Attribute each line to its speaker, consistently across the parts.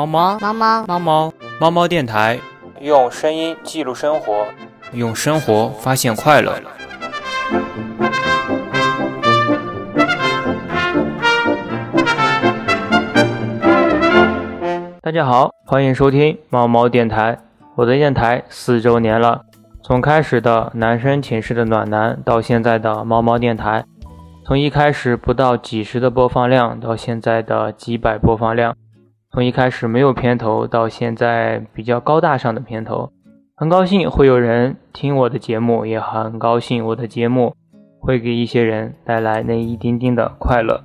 Speaker 1: 猫猫
Speaker 2: 猫猫
Speaker 1: 猫猫猫猫电台，
Speaker 3: 用声音记录生活，
Speaker 1: 用生活发现快乐。大家好，欢迎收听猫猫电台。我的电台四周年了，从开始的男生寝室的暖男，到现在的猫猫电台，从一开始不到几十的播放量，到现在的几百播放量。从一开始没有片头，到现在比较高大上的片头，很高兴会有人听我的节目，也很高兴我的节目会给一些人带来那一丁丁的快乐。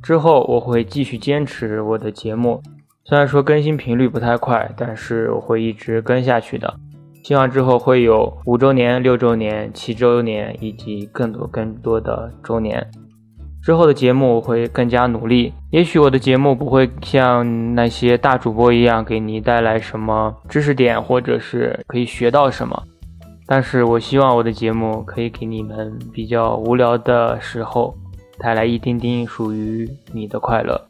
Speaker 1: 之后我会继续坚持我的节目，虽然说更新频率不太快，但是我会一直跟下去的。希望之后会有五周年、六周年、七周年以及更多更多的周年。之后的节目我会更加努力，也许我的节目不会像那些大主播一样给你带来什么知识点，或者是可以学到什么，但是我希望我的节目可以给你们比较无聊的时候带来一丁丁属于你的快乐。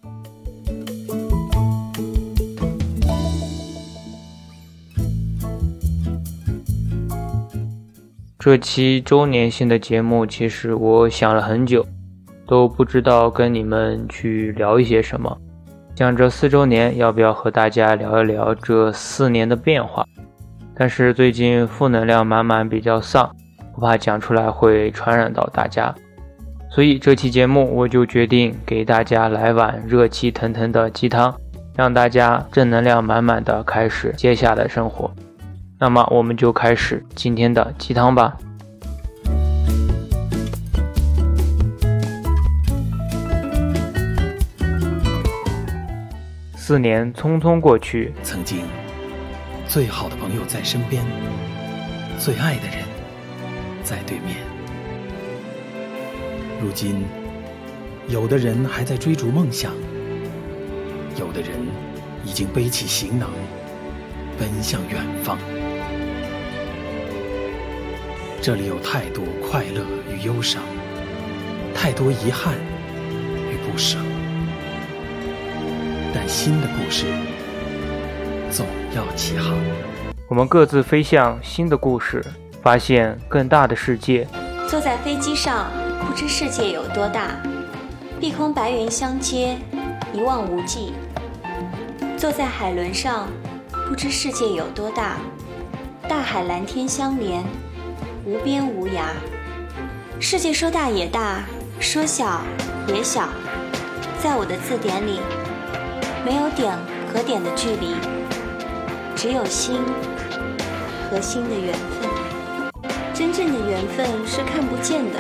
Speaker 1: 这期周年庆的节目，其实我想了很久。都不知道跟你们去聊一些什么，讲这四周年，要不要和大家聊一聊这四年的变化？但是最近负能量满满，比较丧，我怕讲出来会传染到大家，所以这期节目我就决定给大家来碗热气腾腾的鸡汤，让大家正能量满满的开始接下来生活。那么我们就开始今天的鸡汤吧。四年匆匆过去，
Speaker 4: 曾经最好的朋友在身边，最爱的人在对面。如今，有的人还在追逐梦想，有的人已经背起行囊，奔向远方。这里有太多快乐与忧伤，太多遗憾与不舍。但新的故事总要起航。
Speaker 1: 我们各自飞向新的故事，发现更大的世界。
Speaker 5: 坐在飞机上，不知世界有多大，碧空白云相接，一望无际。坐在海轮上，不知世界有多大，大海蓝天相连，无边无涯。世界说大也大，说小也小，在我的字典里。没有点和点的距离，只有心和心的缘分。真正的缘分是看不见的，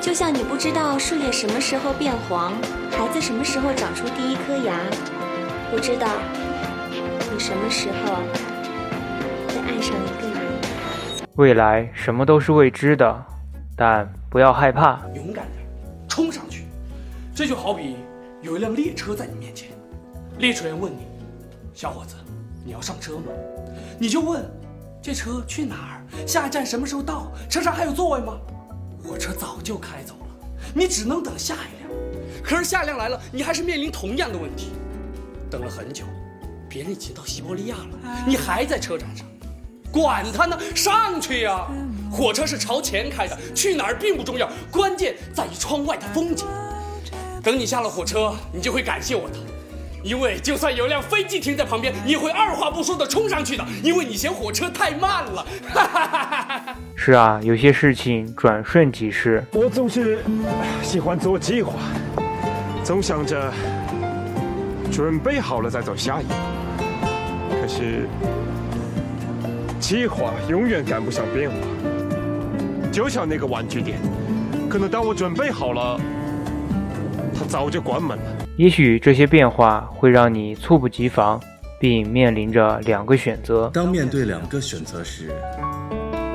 Speaker 5: 就像你不知道树叶什么时候变黄，孩子什么时候长出第一颗牙，不知道你什么时候会爱上一个人。
Speaker 1: 未来什么都是未知的，但不要害怕，
Speaker 6: 勇敢点，冲上去。这就好比有一辆列车在你面前。列车员问你：“小伙子，你要上车吗？”你就问：“这车去哪儿？下一站什么时候到？车上还有座位吗？”火车早就开走了，你只能等下一辆。可是下一辆来了，你还是面临同样的问题。等了很久，别人已经到西伯利亚了，你还在车站上。管他呢，上去呀！火车是朝前开的，去哪儿并不重要，关键在于窗外的风景。等你下了火车，你就会感谢我的。因为就算有辆飞机停在旁边，你也会二话不说的冲上去的，因为你嫌火车太慢了。
Speaker 1: 是啊，有些事情转瞬即逝。
Speaker 7: 我总是喜欢做计划，总想着准备好了再走下一步。可是计划永远赶不上变化，就像那个玩具店，可能当我准备好了，它早就关门了。
Speaker 1: 也许这些变化会让你猝不及防，并面临着两个选择。
Speaker 8: 当面对两个选择时，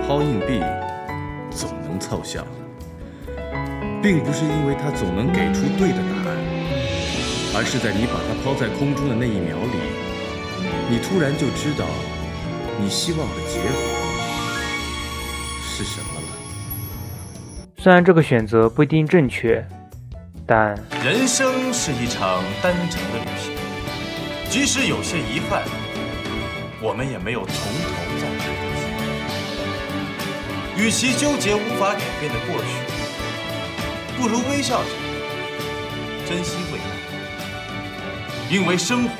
Speaker 8: 抛硬币总能凑效，并不是因为它总能给出对的答案，而是在你把它抛在空中的那一秒里，你突然就知道你希望的结果是什么了。
Speaker 1: 虽然这个选择不一定正确。但
Speaker 9: 人生是一场单程的旅行，
Speaker 8: 即使有些遗憾，我们也没有从头再来。与其纠结无法改变的过去，不如微笑着珍惜未来，因为生活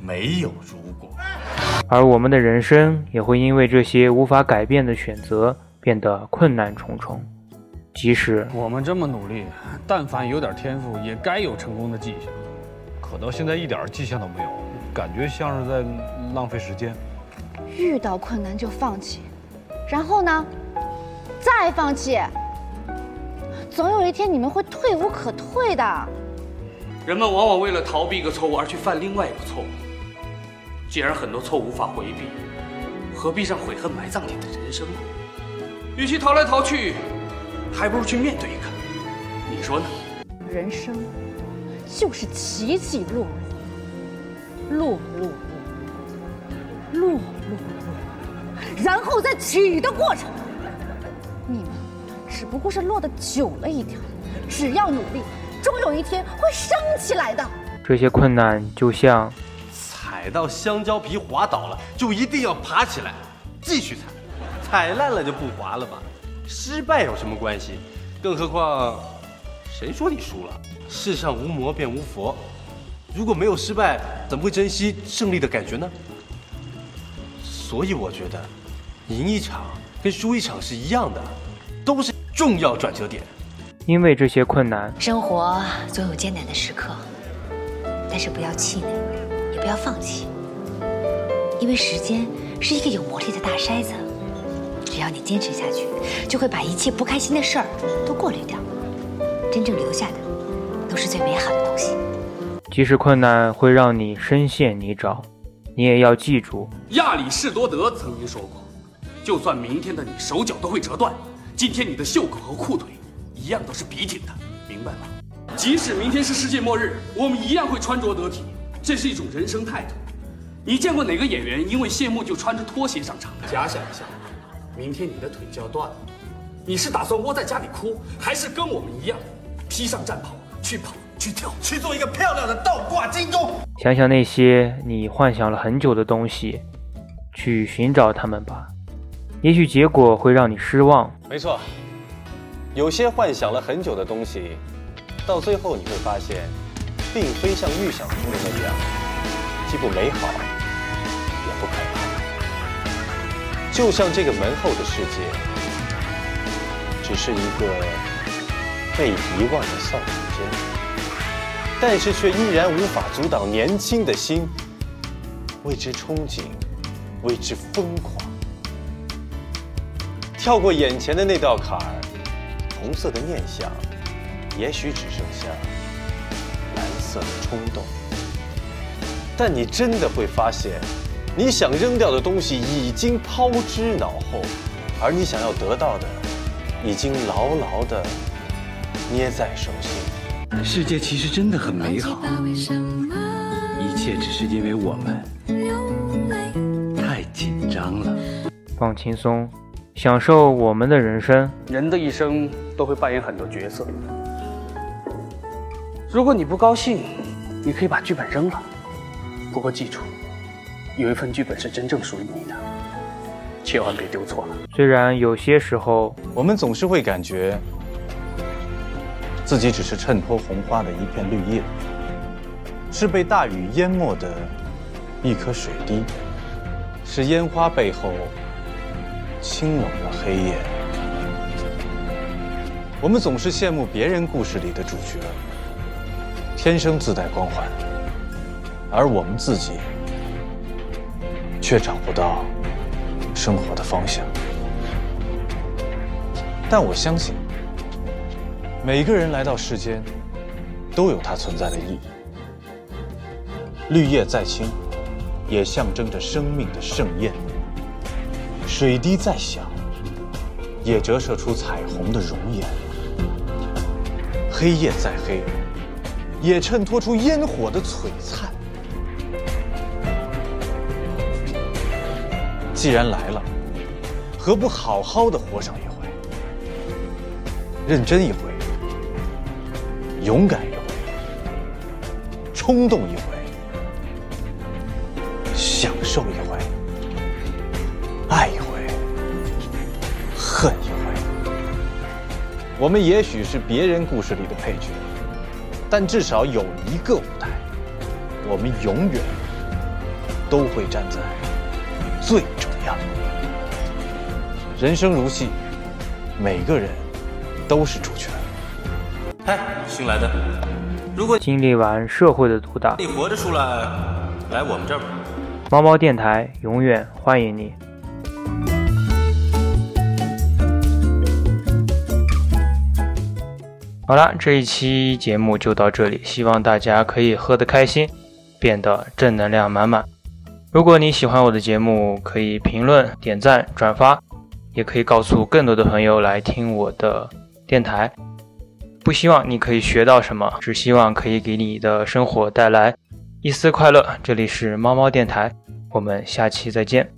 Speaker 8: 没有如果。
Speaker 1: 而我们的人生也会因为这些无法改变的选择变得困难重重。即使
Speaker 2: 我们这么努力，但凡有点天赋，也该有成功的迹象。可到现在一点迹象都没有，感觉像是在浪费时间。
Speaker 9: 遇到困难就放弃，然后呢，再放弃。总有一天你们会退无可退的。
Speaker 6: 人们往往为了逃避一个错误而去犯另外一个错误。既然很多错误无法回避，何必让悔恨埋葬你的人生呢？与其逃来逃去，还不如去面对一个。你说呢？
Speaker 9: 人生就是起起落落，落落落落落落，然后再起的过程。你们只不过是落得久了一点，只要努力，终有一天会升起来的。
Speaker 1: 这些困难就像
Speaker 10: 踩到香蕉皮滑倒了，就一定要爬起来，继续踩。踩烂了就不滑了吧？失败有什么关系？更何况，谁说你输了？世上无魔便无佛。如果没有失败，怎么会珍惜胜利的感觉呢？所以我觉得，赢一场跟输一场是一样的，都是重要转折点。
Speaker 1: 因为这些困难，
Speaker 5: 生活总有艰难的时刻，但是不要气馁，也不要放弃，因为时间是一个有魔力的大筛子，只要你坚持下去，就会把一切不开心的事儿都过滤掉，真正留下的都是最美好的东西。
Speaker 1: 即使困难会让你深陷泥沼，你也要记住，
Speaker 6: 亚里士多德曾经说过，就算明天的你手脚都会折断，今天你的袖口和裤腿一样都是笔挺的，明白吗？即使明天是世界末日，我们一样会穿着得体，这是一种人生态度。你见过哪个演员因为谢幕就穿着拖鞋上场？假想一下，明天你的腿就要断了，你是打算窝在家里哭，还是跟我们一样，披上战袍去跑？去跳，去做一个漂亮的倒挂金钟。
Speaker 1: 想想那些你幻想了很久的东西，去寻找他们吧。也许结果会让你失望。
Speaker 10: 没错，有些幻想了很久的东西，到最后你会发现，并非像预想中的那样，既不美好，也不可怕。就像这个门后的世界，只是一个被遗忘的少女间。但是却依然无法阻挡年轻的心为之憧憬，为之疯狂。跳过眼前的那道坎儿，红色的念想，也许只剩下蓝色的冲动。但你真的会发现，你想扔掉的东西已经抛之脑后，而你想要得到的，已经牢牢的捏在手心。
Speaker 4: 世界其实真的很美好，一切只是因为我们太紧张了。
Speaker 1: 放轻松，享受我们的人生。
Speaker 6: 人的一生都会扮演很多角色。如果你不高兴，你可以把剧本扔了。不过记住，有一份剧本是真正属于你的，千万别丢错了。
Speaker 1: 虽然有些时候，
Speaker 8: 我们总是会感觉。自己只是衬托红花的一片绿叶，是被大雨淹没的一颗水滴，是烟花背后清冷的黑夜。我们总是羡慕别人故事里的主角，天生自带光环，而我们自己却找不到生活的方向。但我相信。每个人来到世间，都有它存在的意义。绿叶再青，也象征着生命的盛宴；水滴再小，也折射出彩虹的容颜；黑夜再黑，也衬托出烟火的璀璨。既然来了，何不好好的活上一回，认真一回？勇敢一回，
Speaker 10: 冲动一回，享受一回，爱一回，恨一回。我们也许是别人故事里的配角，但至少有一个舞台，我们永远都会站在最重要。人生如戏，每个人都是主角。
Speaker 8: 嗨，新来的，如果
Speaker 1: 经历完社会的毒打，
Speaker 8: 你活着出来，来我们这儿吧。
Speaker 1: 猫猫电台永远欢迎你。好了，这一期节目就到这里，希望大家可以喝得开心，变得正能量满满。如果你喜欢我的节目，可以评论、点赞、转发，也可以告诉更多的朋友来听我的电台。不希望你可以学到什么，只希望可以给你的生活带来一丝快乐。这里是猫猫电台，我们下期再见。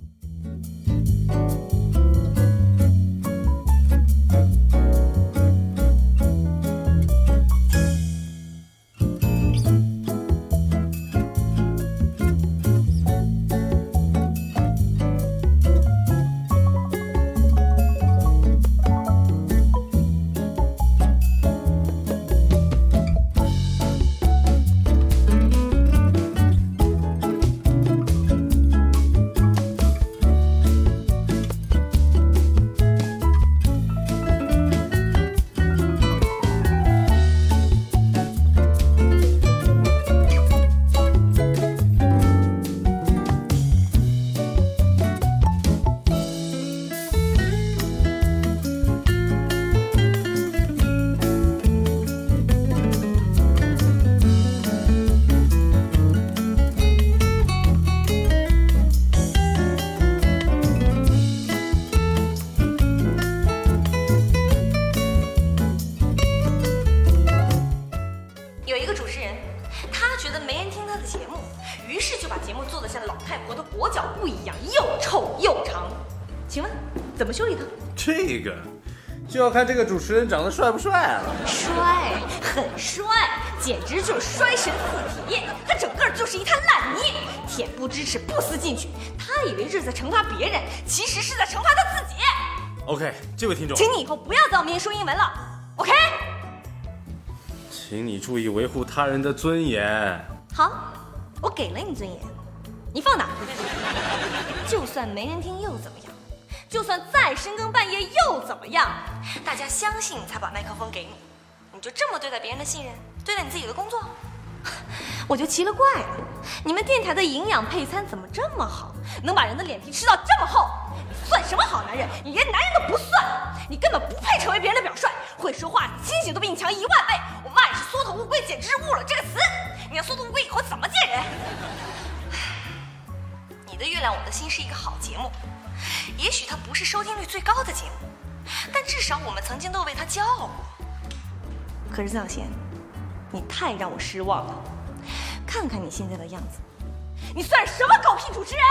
Speaker 11: 怎么修理他？
Speaker 8: 这个就要看这个主持人长得帅不帅了。
Speaker 11: 帅，很帅，简直就是衰神附体。他整个就是一滩烂泥，恬不知耻，不思进取。他以为这是在惩罚别人，其实是在惩罚他自己。
Speaker 8: OK，这位听众，
Speaker 11: 请你以后不要在我面前说英文了，OK？
Speaker 8: 请你注意维护他人的尊严。
Speaker 11: 好，我给了你尊严，你放哪？就算没人听又怎么样？就算再深更半夜又怎么样？大家相信你才把麦克风给你，你就这么对待别人的信任，对待你自己的工作？我就奇了怪了，你们电台的营养配餐怎么这么好，能把人的脸皮吃到这么厚？你算什么好男人？你连男人都不算，你根本不配成为别人的表率。会说话，清醒都比你强一万倍。我骂你是缩头乌龟，简直是误了这个词。你让缩头乌龟以后怎么见人？你的《月亮我的心》是一个好节目，也许它不是收听率最高的节目，但至少我们曾经都为它骄傲过。可是曾小贤，你太让我失望了。看看你现在的样子，你算什么狗屁主持人？